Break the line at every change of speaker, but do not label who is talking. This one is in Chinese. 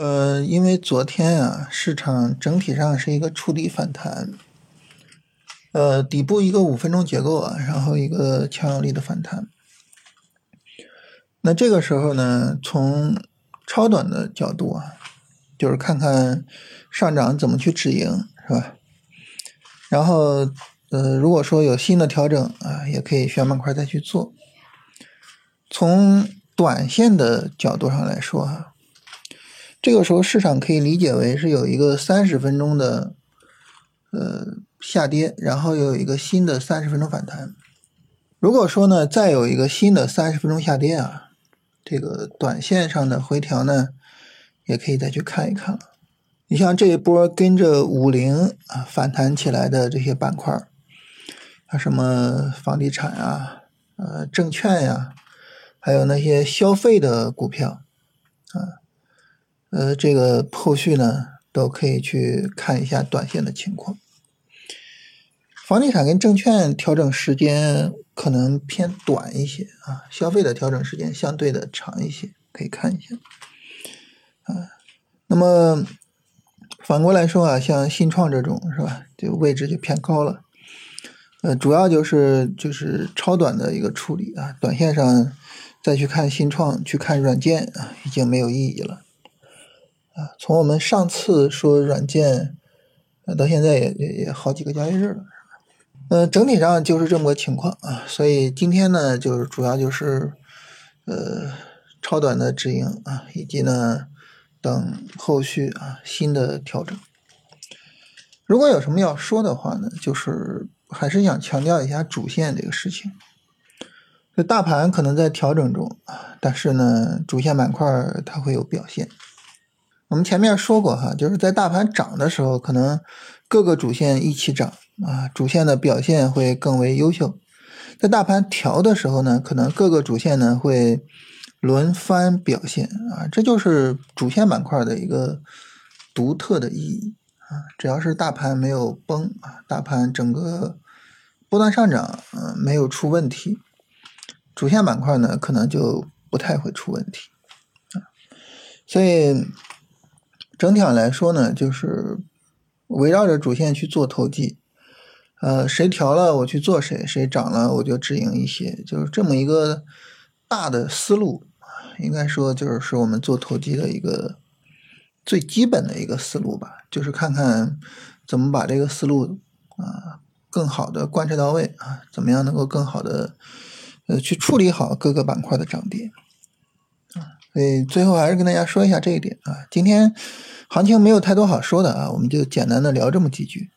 呃，因为昨天啊，市场整体上是一个触底反弹，呃，底部一个五分钟结构啊，然后一个强有力的反弹。那这个时候呢，从超短的角度啊，就是看看上涨怎么去止盈，是吧？然后，呃，如果说有新的调整啊，也可以选板块再去做。从短线的角度上来说啊。这个时候市场可以理解为是有一个三十分钟的呃下跌，然后又有一个新的三十分钟反弹。如果说呢再有一个新的三十分钟下跌啊，这个短线上的回调呢也可以再去看一看了。你像这一波跟着五零啊反弹起来的这些板块，啊什么房地产啊、呃证券呀，还有那些消费的股票啊。呃，这个后续呢都可以去看一下短线的情况。房地产跟证券调整时间可能偏短一些啊，消费的调整时间相对的长一些，可以看一下。啊，那么反过来说啊，像新创这种是吧，这个位置就偏高了。呃，主要就是就是超短的一个处理啊，短线上再去看新创，去看软件啊，已经没有意义了。啊，从我们上次说软件，到现在也也也好几个交易日了，嗯，整体上就是这么个情况啊。所以今天呢，就是主要就是呃超短的止盈啊，以及呢等后续啊新的调整。如果有什么要说的话呢，就是还是想强调一下主线这个事情。这大盘可能在调整中啊，但是呢，主线板块它会有表现。我们前面说过哈，就是在大盘涨的时候，可能各个主线一起涨啊，主线的表现会更为优秀。在大盘调的时候呢，可能各个主线呢会轮番表现啊，这就是主线板块的一个独特的意义啊。只要是大盘没有崩啊，大盘整个波段上涨嗯没有出问题，主线板块呢可能就不太会出问题啊，所以。整体上来说呢，就是围绕着主线去做投机，呃，谁调了我去做谁，谁涨了我就止盈一些，就是这么一个大的思路应该说就是我们做投机的一个最基本的一个思路吧，就是看看怎么把这个思路啊更好的贯彻到位啊，怎么样能够更好的呃去处理好各个板块的涨跌。所以最后还是跟大家说一下这一点啊，今天行情没有太多好说的啊，我们就简单的聊这么几句。